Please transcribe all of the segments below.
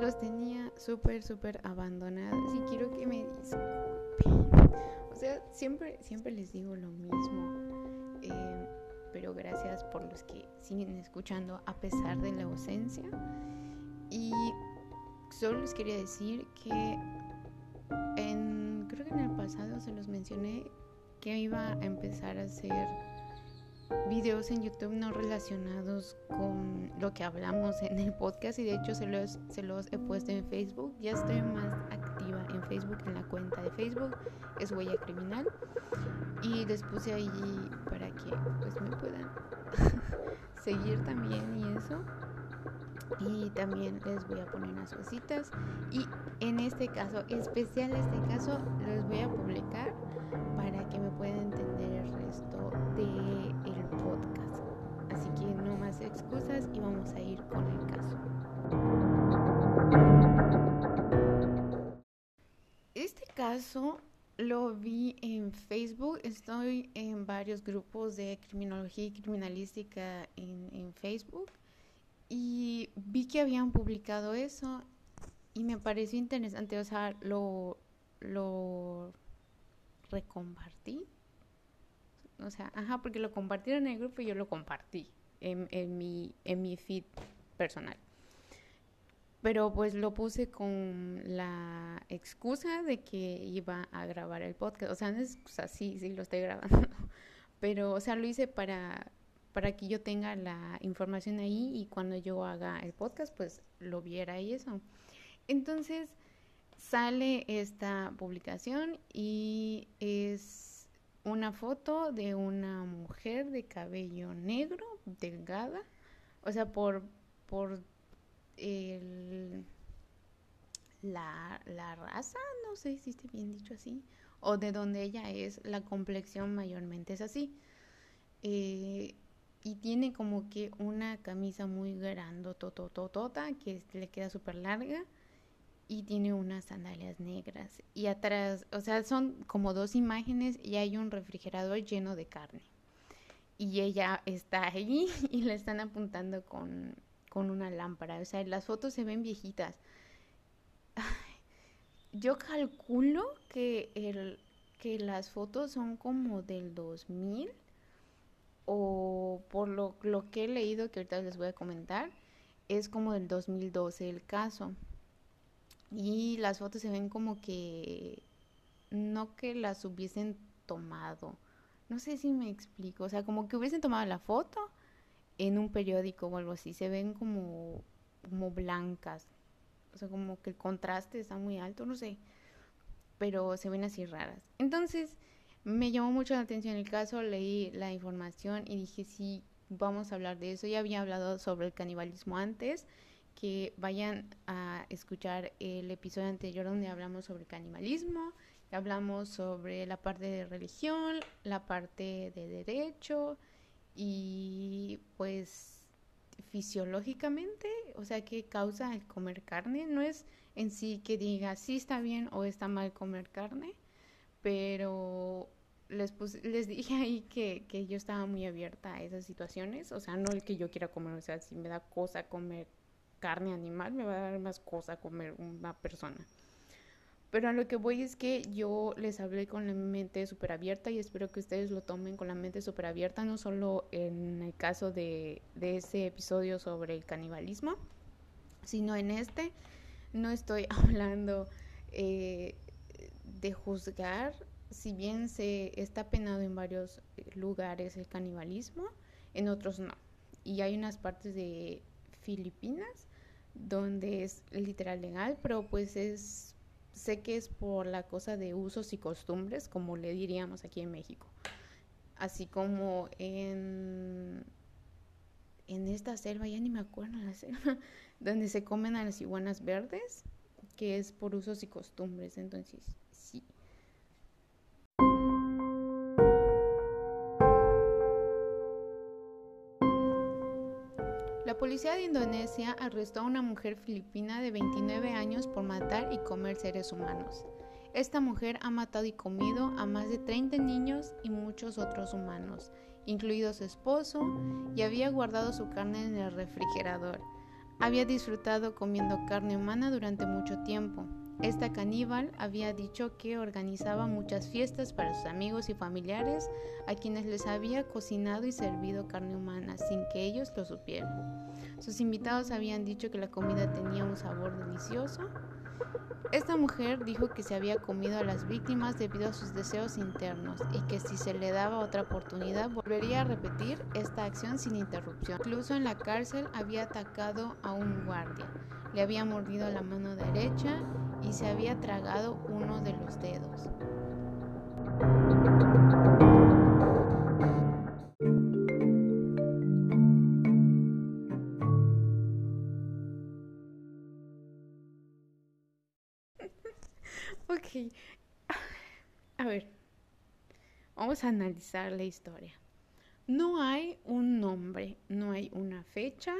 los tenía súper, súper abandonados y quiero que me disculpen. O sea, siempre, siempre les digo lo mismo. Eh, pero gracias por los que siguen escuchando a pesar de la ausencia. Y solo les quería decir que en, creo que en el pasado se los mencioné que iba a empezar a hacer videos en YouTube no relacionados con lo que hablamos en el podcast y de hecho se los, se los he puesto en Facebook. Ya estoy más activa en Facebook, en la cuenta de Facebook, es Huella Criminal. Y les puse ahí para que pues me puedan seguir también y eso. Y también les voy a poner unas cositas. Y en este caso, especial este caso, les voy a publicar para que me puedan entender el resto que no más excusas y vamos a ir con el caso. Este caso lo vi en Facebook, estoy en varios grupos de criminología y criminalística en, Facebook y vi que habían publicado eso y me pareció interesante, o sea, lo recompartí. O sea, ajá, porque lo compartieron en el grupo y yo lo compartí en, en, mi, en mi feed personal. Pero pues lo puse con la excusa de que iba a grabar el podcast. O sea, no es excusa, sí, sí lo estoy grabando. Pero, o sea, lo hice para, para que yo tenga la información ahí y cuando yo haga el podcast, pues lo viera y eso. Entonces, sale esta publicación y es una foto de una mujer de cabello negro, delgada, o sea, por, por el, la, la raza, no sé si esté bien dicho así, o de donde ella es, la complexión mayormente es así. Eh, y tiene como que una camisa muy grande, totototota, que le queda súper larga y tiene unas sandalias negras. Y atrás, o sea, son como dos imágenes y hay un refrigerador lleno de carne. Y ella está allí y le están apuntando con, con una lámpara. O sea, las fotos se ven viejitas. Yo calculo que, el, que las fotos son como del 2000 o por lo, lo que he leído que ahorita les voy a comentar, es como del 2012 el caso. Y las fotos se ven como que no que las hubiesen tomado. No sé si me explico. O sea, como que hubiesen tomado la foto en un periódico o algo así. Se ven como, como blancas. O sea, como que el contraste está muy alto, no sé. Pero se ven así raras. Entonces, me llamó mucho la atención el caso. Leí la información y dije, sí, vamos a hablar de eso. Ya había hablado sobre el canibalismo antes que vayan a escuchar el episodio anterior donde hablamos sobre canibalismo, hablamos sobre la parte de religión, la parte de derecho y pues fisiológicamente, o sea, qué causa el comer carne, no es en sí que diga si está bien o está mal comer carne, pero les, les dije ahí que, que yo estaba muy abierta a esas situaciones, o sea, no el que yo quiera comer, o sea, si me da cosa comer carne animal, me va a dar más cosa comer una persona. Pero a lo que voy es que yo les hablé con la mente súper abierta y espero que ustedes lo tomen con la mente súper abierta, no solo en el caso de, de ese episodio sobre el canibalismo, sino en este. No estoy hablando eh, de juzgar, si bien se está penado en varios lugares el canibalismo, en otros no. Y hay unas partes de Filipinas donde es literal legal, pero pues es, sé que es por la cosa de usos y costumbres, como le diríamos aquí en México. Así como en, en esta selva, ya ni me acuerdo la selva, donde se comen a las iguanas verdes, que es por usos y costumbres, entonces La policía de Indonesia arrestó a una mujer filipina de 29 años por matar y comer seres humanos. Esta mujer ha matado y comido a más de 30 niños y muchos otros humanos, incluido su esposo, y había guardado su carne en el refrigerador. había disfrutado comiendo carne humana durante mucho tiempo. Esta caníbal había dicho que organizaba muchas fiestas para sus amigos y familiares a quienes les había cocinado y servido carne humana sin que ellos lo supieran. Sus invitados habían dicho que la comida tenía un sabor delicioso. Esta mujer dijo que se había comido a las víctimas debido a sus deseos internos y que si se le daba otra oportunidad volvería a repetir esta acción sin interrupción. Incluso en la cárcel había atacado a un guardia, le había mordido la mano derecha y se había tragado uno de los dedos. ok. A ver. Vamos a analizar la historia. No hay un nombre, no hay una fecha.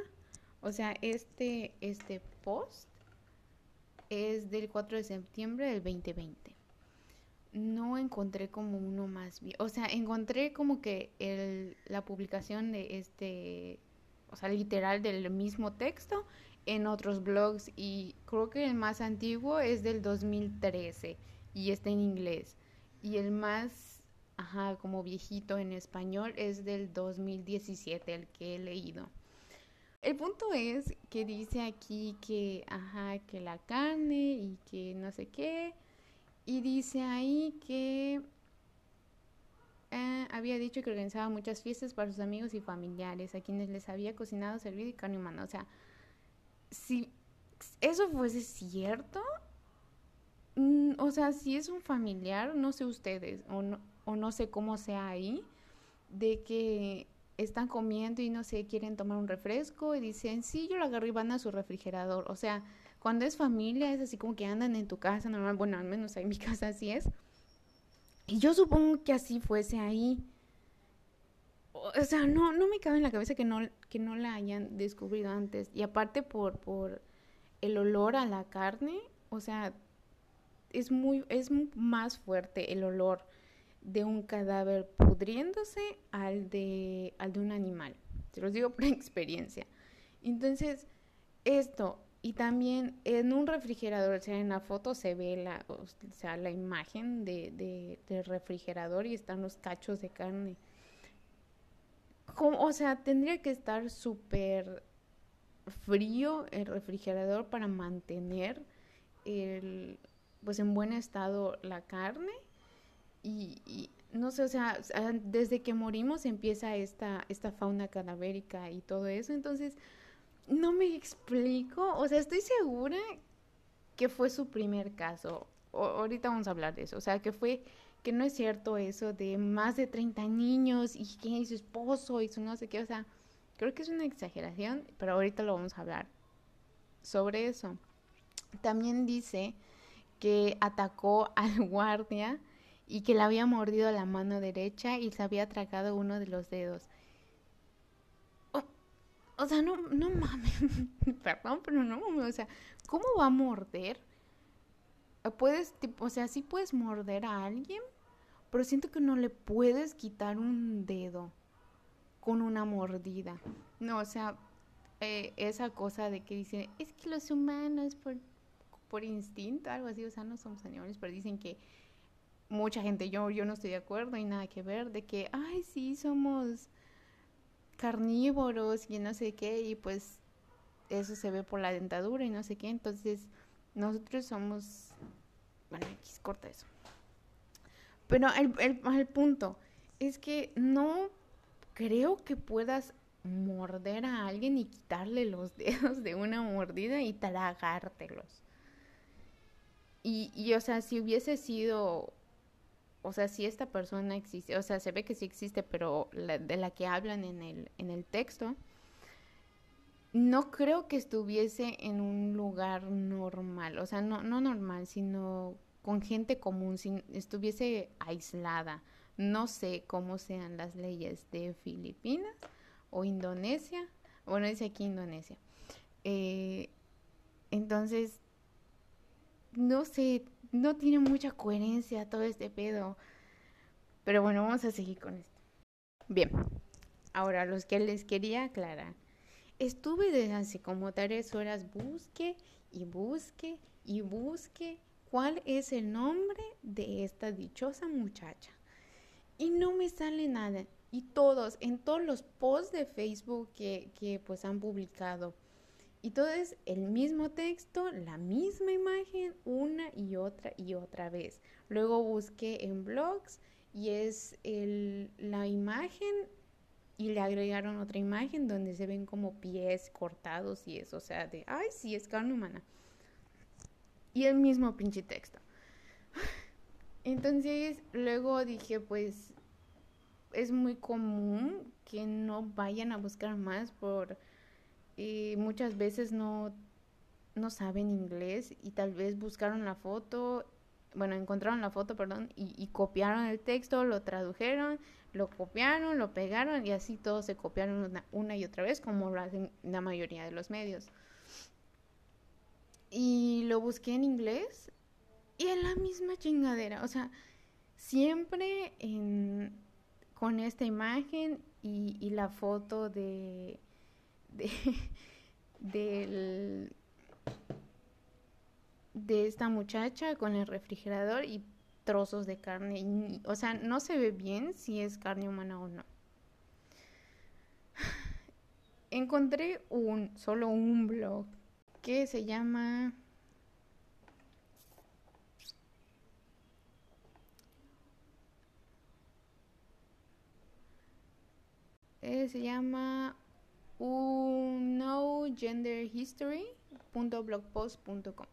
O sea, este, este post es del 4 de septiembre del 2020. No encontré como uno más bien. O sea, encontré como que el, la publicación de este, o sea, literal del mismo texto en otros blogs y creo que el más antiguo es del 2013 y está en inglés. Y el más, ajá, como viejito en español es del 2017, el que he leído. El punto es que dice aquí que, ajá, que la carne y que no sé qué. Y dice ahí que eh, había dicho que organizaba muchas fiestas para sus amigos y familiares, a quienes les había cocinado, servido y carne humana. O sea, si eso fuese cierto, mm, o sea, si es un familiar, no sé ustedes, o no, o no sé cómo sea ahí, de que están comiendo y no sé, quieren tomar un refresco y dicen, sí, yo lo agarré y van a su refrigerador. O sea, cuando es familia es así como que andan en tu casa normal, bueno, al menos en mi casa así es. Y yo supongo que así fuese ahí. O sea, no, no me cabe en la cabeza que no, que no la hayan descubrido antes. Y aparte por, por el olor a la carne, o sea, es muy, es más fuerte el olor de un cadáver pudriéndose al de, al de un animal. Te los digo por experiencia. Entonces, esto, y también en un refrigerador, o sea, en la foto se ve la, o sea, la imagen de, de, del refrigerador y están los cachos de carne. o sea, tendría que estar súper frío el refrigerador para mantener el, pues en buen estado la carne y, no sé, o sea, desde que morimos empieza esta, esta fauna cadavérica y todo eso, entonces no me explico, o sea, estoy segura que fue su primer caso. ahorita vamos a hablar de eso, o sea, que fue que no es cierto eso de más de 30 niños y que su esposo y su no sé qué, o sea, creo que es una exageración, pero ahorita lo vamos a hablar sobre eso. También dice que atacó al guardia y que le había mordido la mano derecha y se había tragado uno de los dedos. O, sea, no, no mames, perdón, pero no o sea, ¿cómo va a morder? Puedes, o sea, sí puedes morder a alguien, pero siento que no le puedes quitar un dedo con una mordida. No, o sea, eh, esa cosa de que dicen, es que los humanos por, por instinto, algo así, o sea, no somos animales, pero dicen que mucha gente, yo, yo no estoy de acuerdo y nada que ver, de que, ay, sí, somos carnívoros y no sé qué, y pues eso se ve por la dentadura y no sé qué, entonces nosotros somos, bueno, X corta eso. Pero el, el, punto es que no creo que puedas morder a alguien y quitarle los dedos de una mordida y tragártelos. Y, y, o sea, si hubiese sido o sea, si esta persona existe, o sea, se ve que sí existe, pero de la que hablan en el, en el texto, no creo que estuviese en un lugar normal, o sea, no, no normal, sino con gente común, si estuviese aislada. No sé cómo sean las leyes de Filipinas o Indonesia. Bueno, dice aquí Indonesia. Eh, entonces, no sé, no tiene mucha coherencia todo este pedo. Pero bueno, vamos a seguir con esto. Bien, ahora los que les quería aclarar. estuve desde hace como tres horas, busque y busque y busque cuál es el nombre de esta dichosa muchacha. Y no me sale nada. Y todos, en todos los posts de Facebook que, que pues han publicado. Y todo es el mismo texto, la misma imagen, una y otra y otra vez. Luego busqué en blogs y es el, la imagen y le agregaron otra imagen donde se ven como pies cortados y eso, o sea, de, ay, sí, es carne humana. Y el mismo pinche texto. Entonces, luego dije, pues, es muy común que no vayan a buscar más por eh, muchas veces no, no saben inglés y tal vez buscaron la foto bueno, encontraron la foto, perdón, y, copiaron el texto, lo tradujeron, lo copiaron, lo pegaron y así todos se copiaron una, y otra vez, como lo hacen la mayoría de los medios. Y lo busqué en inglés y en la misma chingadera, o sea, siempre con esta imagen y, la foto de, de del de esta muchacha con el refrigerador y trozos de carne. o sea, no se ve bien si es carne humana o no. Encontré un, solo un blog que se llama... Eh, se llama unogenderhistory.blogpost.com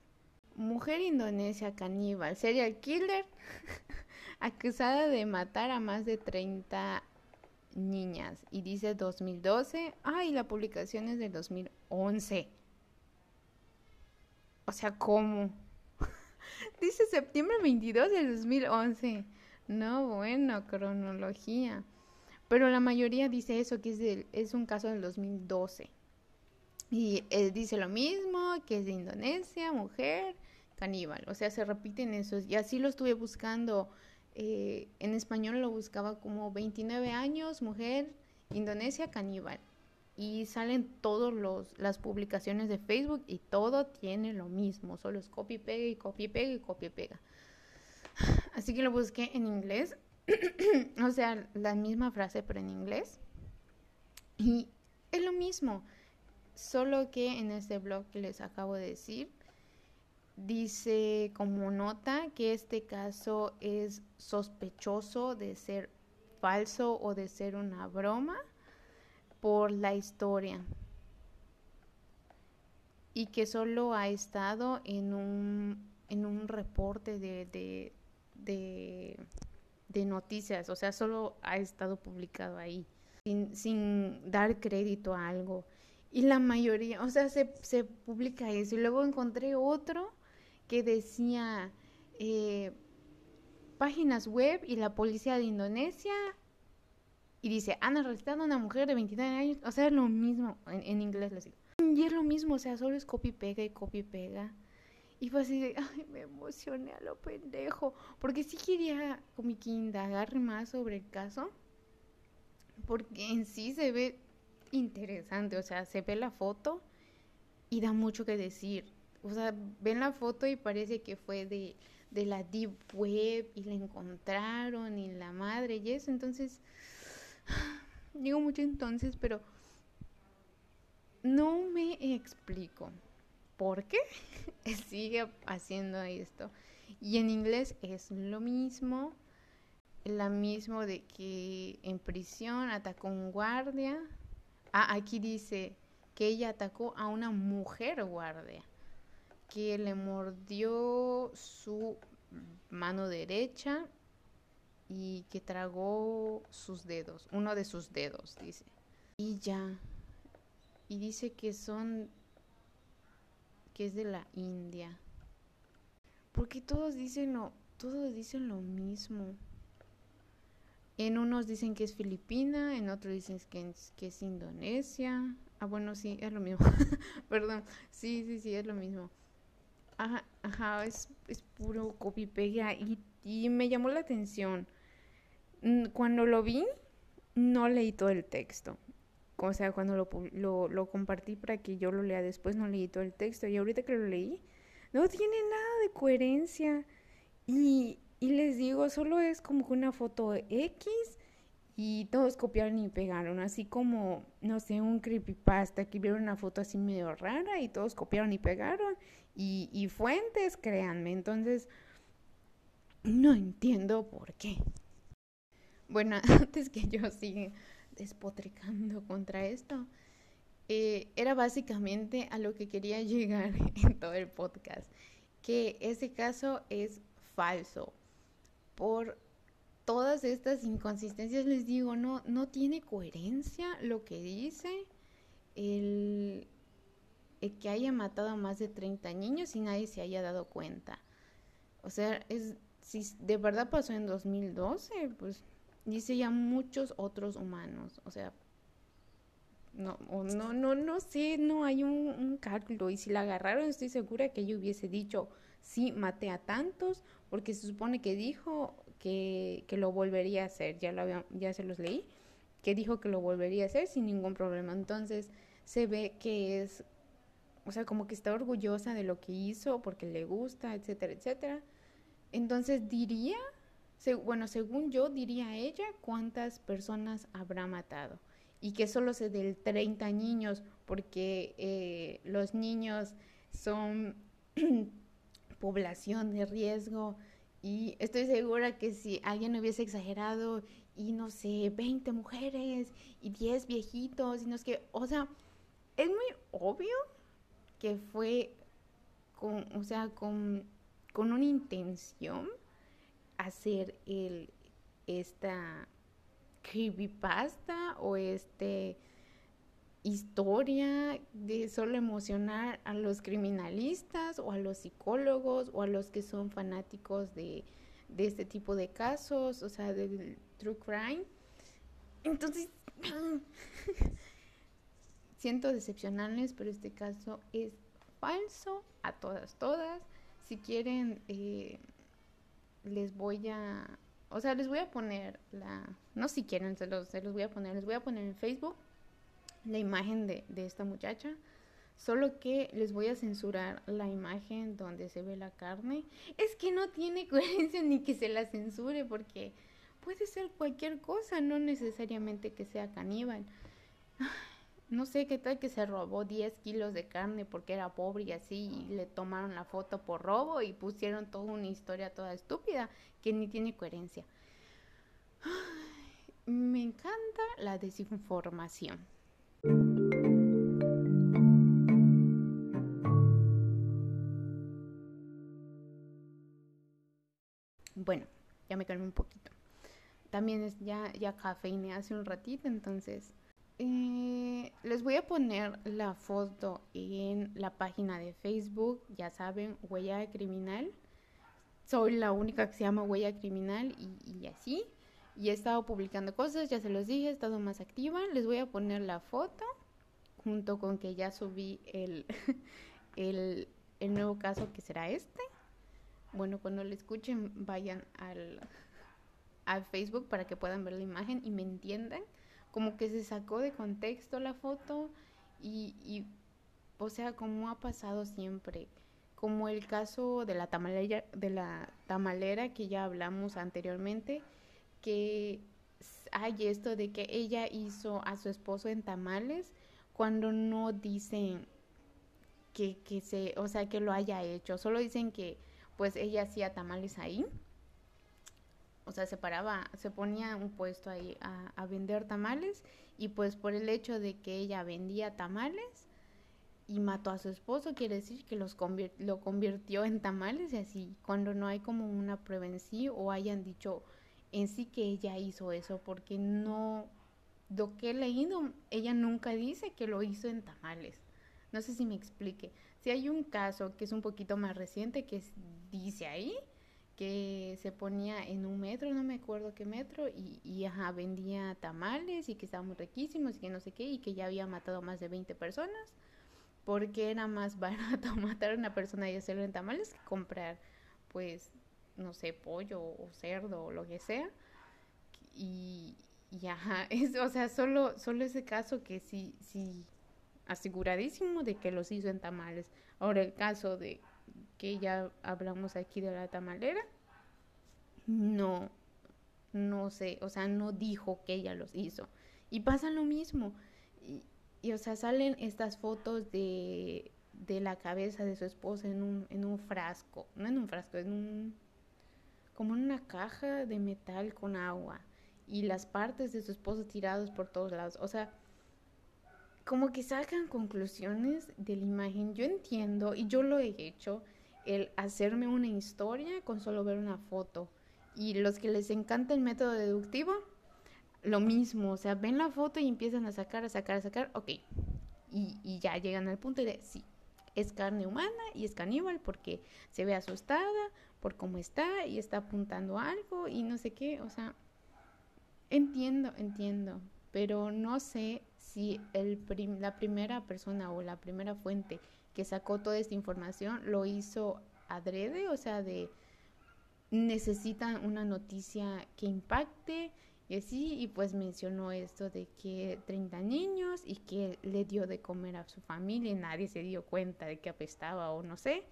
Mujer indonesia caníbal, serial killer, acusada de matar a más de 30 niñas. Y dice 2012. Ay, la publicación es del 2011. O sea, ¿cómo? dice septiembre 22 del 2011. No, bueno, cronología. Pero la mayoría dice eso, que es, un caso del 2012. Y él dice lo mismo, que es de Indonesia, mujer, caníbal. O sea, se repiten esos. Y así lo estuve buscando. Eh, en español lo buscaba como 29 años, mujer, Indonesia, caníbal. Y salen todas las publicaciones de Facebook y todo tiene lo mismo. Solo es copy, pega y copy, pega y copy, pega. Así que lo busqué en inglés. o sea, la misma frase, pero en inglés. Y es lo mismo. Solo que en este blog que les acabo de decir, dice como nota que este caso es sospechoso de ser falso o de ser una broma por la historia y que solo ha estado en un, en un reporte de, de, de, de noticias, o sea, solo ha estado publicado ahí, sin, sin dar crédito a algo. Y la mayoría, o sea, se, se publica eso. Y luego encontré otro que decía eh, páginas web y la policía de Indonesia y dice, han arrestado a una mujer de 29 años, o sea, es lo mismo, en, inglés les digo. Y es lo mismo, o sea, solo es copy pega y copy pega. Y fue así de, ay, me emocioné a lo pendejo, porque sí quería como que indagar más sobre el caso, porque en sí se ve interesante, o sea, se ve la foto y da mucho que decir. O sea, ven la foto y parece que fue de, de la deep web y la encontraron y la madre y eso, entonces, digo mucho entonces, pero no me explico por qué sigue haciendo esto. Y en inglés es lo mismo, la mismo de que en prisión atacó un guardia. Ah, aquí dice que ella atacó a una mujer guardia que le mordió su mano derecha y que tragó sus dedos, uno de sus dedos, dice. Y ya. Y dice que son que es de la India. Porque todos dicen lo todos dicen lo mismo. En unos dicen que es Filipina, en otros dicen que es, que es Indonesia. Ah, bueno, sí, es lo mismo. Perdón. Sí, sí, sí, es lo mismo. Ajá, ajá es, es puro copy pega y, y me llamó la atención. Cuando lo vi, no leí todo el texto. O sea, cuando lo, lo, lo, compartí para que yo lo lea después, no leí todo el texto. Y ahorita que lo leí, no tiene nada de coherencia. Y, y les digo, solo es como una foto X y todos copiaron y pegaron, así como, no sé, un creepypasta que vieron una foto así medio rara y todos copiaron y pegaron. Y, y fuentes, créanme. Entonces, no entiendo por qué. Bueno, antes que yo siga despotricando contra esto, eh, era básicamente a lo que quería llegar en todo el podcast, que ese caso es falso. Por todas estas inconsistencias les digo, no, no tiene coherencia lo que dice el, el que haya matado a más de 30 niños y nadie se haya dado cuenta. O sea, es, si de verdad pasó en 2012, pues dice ya muchos otros humanos, o sea, no, no, no, no sé, no hay un, cálculo. Y si la agarraron, estoy segura que yo hubiese dicho, sí, maté a tantos, porque se supone que dijo que, que lo volvería a hacer, ya, lo ya se los leí, que dijo que lo volvería a hacer sin ningún problema. Entonces se ve que es, o sea, como que está orgullosa de lo que hizo, porque le gusta, etcétera, etcétera. Entonces diría bueno, según yo diría ella, cuántas personas habrá matado. Y que solo se del 30 niños, porque eh, los niños son población de riesgo. Y estoy segura que si alguien hubiese exagerado y no sé, 20 mujeres y 10 viejitos, y no es que, o sea, es muy obvio que fue con, o sea, con, con una intención hacer el, esta creepypasta o este historia de solo emocionar a los criminalistas o a los psicólogos o a los que son fanáticos de, este tipo de casos, o sea, del true crime. Entonces, siento decepcionarles, pero este caso es falso a todas, todas. Si quieren... Eh, les voy a, o sea, les voy a poner la, no si quieren, se los, se los voy a poner, les voy a poner en Facebook la imagen de, de esta muchacha. Solo que les voy a censurar la imagen donde se ve la carne. Es que no tiene coherencia ni que se la censure porque puede ser cualquier cosa, no necesariamente que sea caníbal no sé qué tal que se robó 10 kilos de carne porque era pobre y así, y le tomaron la foto por robo y pusieron toda una historia toda estúpida que ni tiene coherencia. me encanta la desinformación. Bueno, ya me calmé un poquito. También es ya, ya cafeiné hace un ratito, entonces eh, les voy a poner la foto en la página de Facebook, ya saben, Huella Criminal. Soy la única que se llama Huella Criminal y, así. Y he estado publicando cosas, ya se los dije, he estado más activa. Les voy a poner la foto junto con que ya subí el, el, el nuevo caso que será este. Bueno, cuando lo escuchen vayan al, al Facebook para que puedan ver la imagen y me entiendan como que se sacó de contexto la foto y, o sea, como ha pasado siempre, como el caso de la tamalera, de la tamalera que ya hablamos anteriormente, que hay esto de que ella hizo a su esposo en tamales cuando no dicen que, que se, o sea, que lo haya hecho, solo dicen que pues ella hacía tamales ahí o sea, se paraba, se ponía un puesto ahí a, vender tamales y pues por el hecho de que ella vendía tamales y mató a su esposo, quiere decir que los lo convirtió en tamales y así, cuando no hay como una prueba en sí o hayan dicho en sí que ella hizo eso, porque no, lo que he leído, ella nunca dice que lo hizo en tamales. No sé si me explique. Si hay un caso que es un poquito más reciente que dice ahí, que se ponía en un metro, no me acuerdo qué metro, y, y ajá, vendía tamales y que estaban muy riquísimos y que no sé qué, y que ya había matado más de 20 personas, porque era más barato matar a una persona y hacerlo en tamales que comprar, pues, no sé, pollo o cerdo o lo que sea. Y, y ajá, es, o sea, solo, solo ese caso que sí, sí, aseguradísimo de que los hizo en tamales. Ahora el caso de que ya hablamos aquí de la tamalera, no, no sé, o sea, no dijo que ella los hizo. Y pasa lo mismo. Y, y o sea, salen estas fotos de, de la cabeza de su esposa en un, en un frasco, no en un frasco, en un, como en una caja de metal con agua. Y las partes de su esposa tirados por todos lados. O sea, como que sacan conclusiones de la imagen. Yo entiendo, y yo lo he hecho, el hacerme una historia con solo ver una foto. Y los que les encanta el método deductivo, lo mismo, o sea, ven la foto y empiezan a sacar, a sacar, a sacar, ok. Y, y ya llegan al punto de, sí, es carne humana y es caníbal porque se ve asustada por cómo está y está apuntando algo y no sé qué, o sea, entiendo, entiendo, pero no sé si el la primera persona o la primera fuente que sacó toda esta información lo hizo adrede, o sea, de necesitan una noticia que impacte y así, y pues mencionó esto de que 30 niños y que le dio de comer a su familia y nadie se dio cuenta de que apestaba o no sé,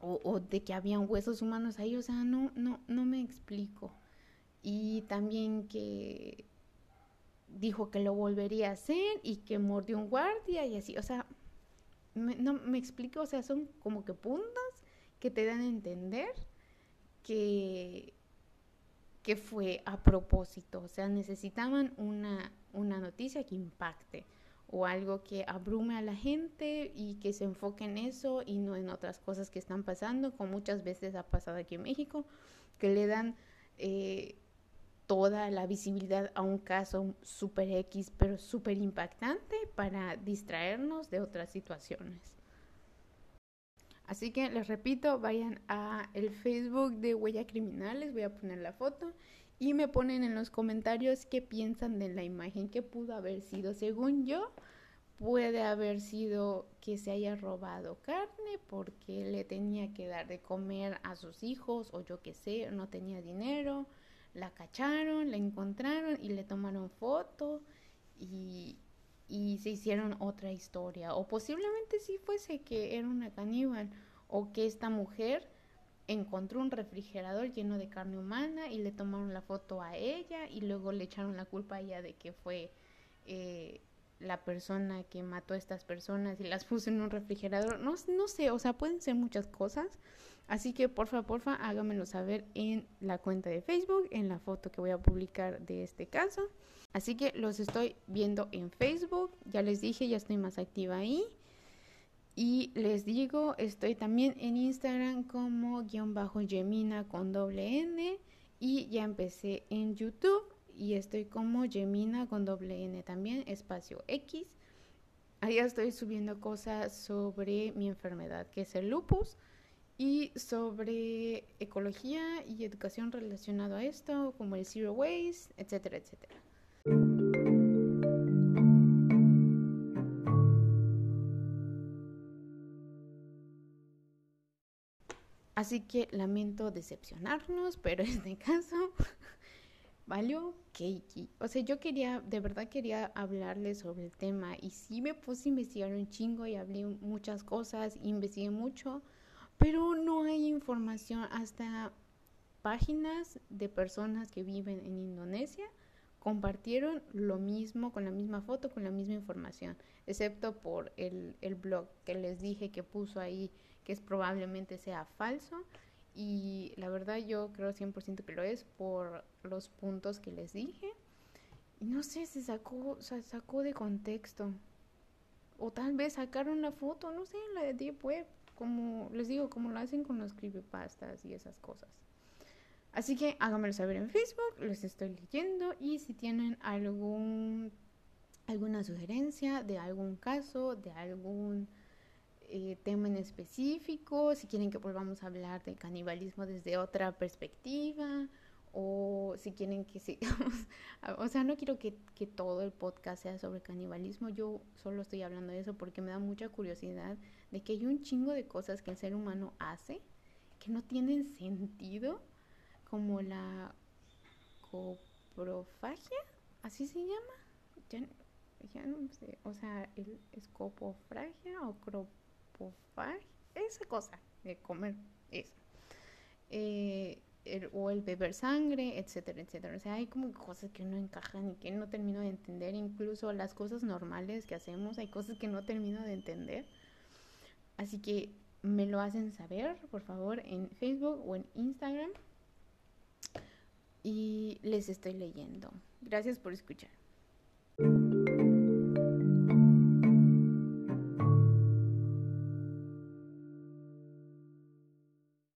o, o de que habían huesos humanos ahí, o sea, no, no, no me explico. Y también que dijo que lo volvería a hacer y que mordió un guardia y así, o sea, me, no me explico, o sea, son como que puntos que te dan a entender que, que fue a propósito, o sea, necesitaban una, una noticia que impacte o algo que abrume a la gente y que se enfoque en eso y no en otras cosas que están pasando, como muchas veces ha pasado aquí en México, que le dan... Eh, toda la visibilidad a un caso super X, pero súper impactante para distraernos de otras situaciones. Así que les repito, vayan a el Facebook de Huella Criminal, les voy a poner la foto y me ponen en los comentarios qué piensan de la imagen que pudo haber sido. Según yo, puede haber sido que se haya robado carne porque le tenía que dar de comer a sus hijos o yo qué sé, no tenía dinero la cacharon, la encontraron y le tomaron foto y, y se hicieron otra historia. O posiblemente sí fuese que era una caníbal o que esta mujer encontró un refrigerador lleno de carne humana y le tomaron la foto a ella y luego le echaron la culpa a ella de que fue eh, la persona que mató a estas personas y las puso en un refrigerador. No, no sé, o sea, pueden ser muchas cosas. Así que porfa, porfa, háganmelo saber en la cuenta de Facebook, en la foto que voy a publicar de este caso. Así que los estoy viendo en Facebook. Ya les dije, ya estoy más activa ahí. Y les digo, estoy también en Instagram como guion bajo Gemina con doble N. Y ya empecé en YouTube y estoy como Gemina con doble N también, espacio X. Ahí estoy subiendo cosas sobre mi enfermedad, que es el lupus y sobre ecología y educación relacionado a esto, como el zero waste, etcétera, etcétera. Así que lamento decepcionarnos, pero en este caso valió cakey. O sea, yo quería, de verdad quería hablarles sobre el tema y sí me puse a investigar un chingo y hablé muchas cosas, investigué mucho pero no hay información hasta páginas de personas que viven en Indonesia compartieron lo mismo con la misma foto, con la misma información, excepto por el, el blog que les dije que puso ahí que es probablemente sea falso. Y la verdad yo creo 100% que lo es por los puntos que les dije. No sé, se sacó, se sacó de contexto. O tal vez sacaron la foto, no sé, la de Deep Web como les digo, como lo hacen con los creepypastas y esas cosas. Así que háganmelo saber en Facebook, les estoy leyendo y si tienen algún alguna sugerencia de algún caso, de algún eh, tema en específico, si quieren que volvamos a hablar del canibalismo desde otra perspectiva o si quieren que sigamos, o sea, no quiero que, que, todo el podcast sea sobre canibalismo, yo solo estoy hablando de eso porque me da mucha curiosidad de que hay un chingo de cosas que el ser humano hace que no tienen sentido, como la coprofagia, así se llama. Ya, ya no sé, o sea, el escopofragia o cropofagia, esa cosa de comer eso. Eh, o el beber sangre, etcétera, etcétera. O sea, hay como cosas que no encajan y que no termino de entender. Incluso las cosas normales que hacemos, hay cosas que no termino de entender. Así que me lo hacen saber, por favor, en Facebook o en Instagram. Y les estoy leyendo. Gracias por escuchar.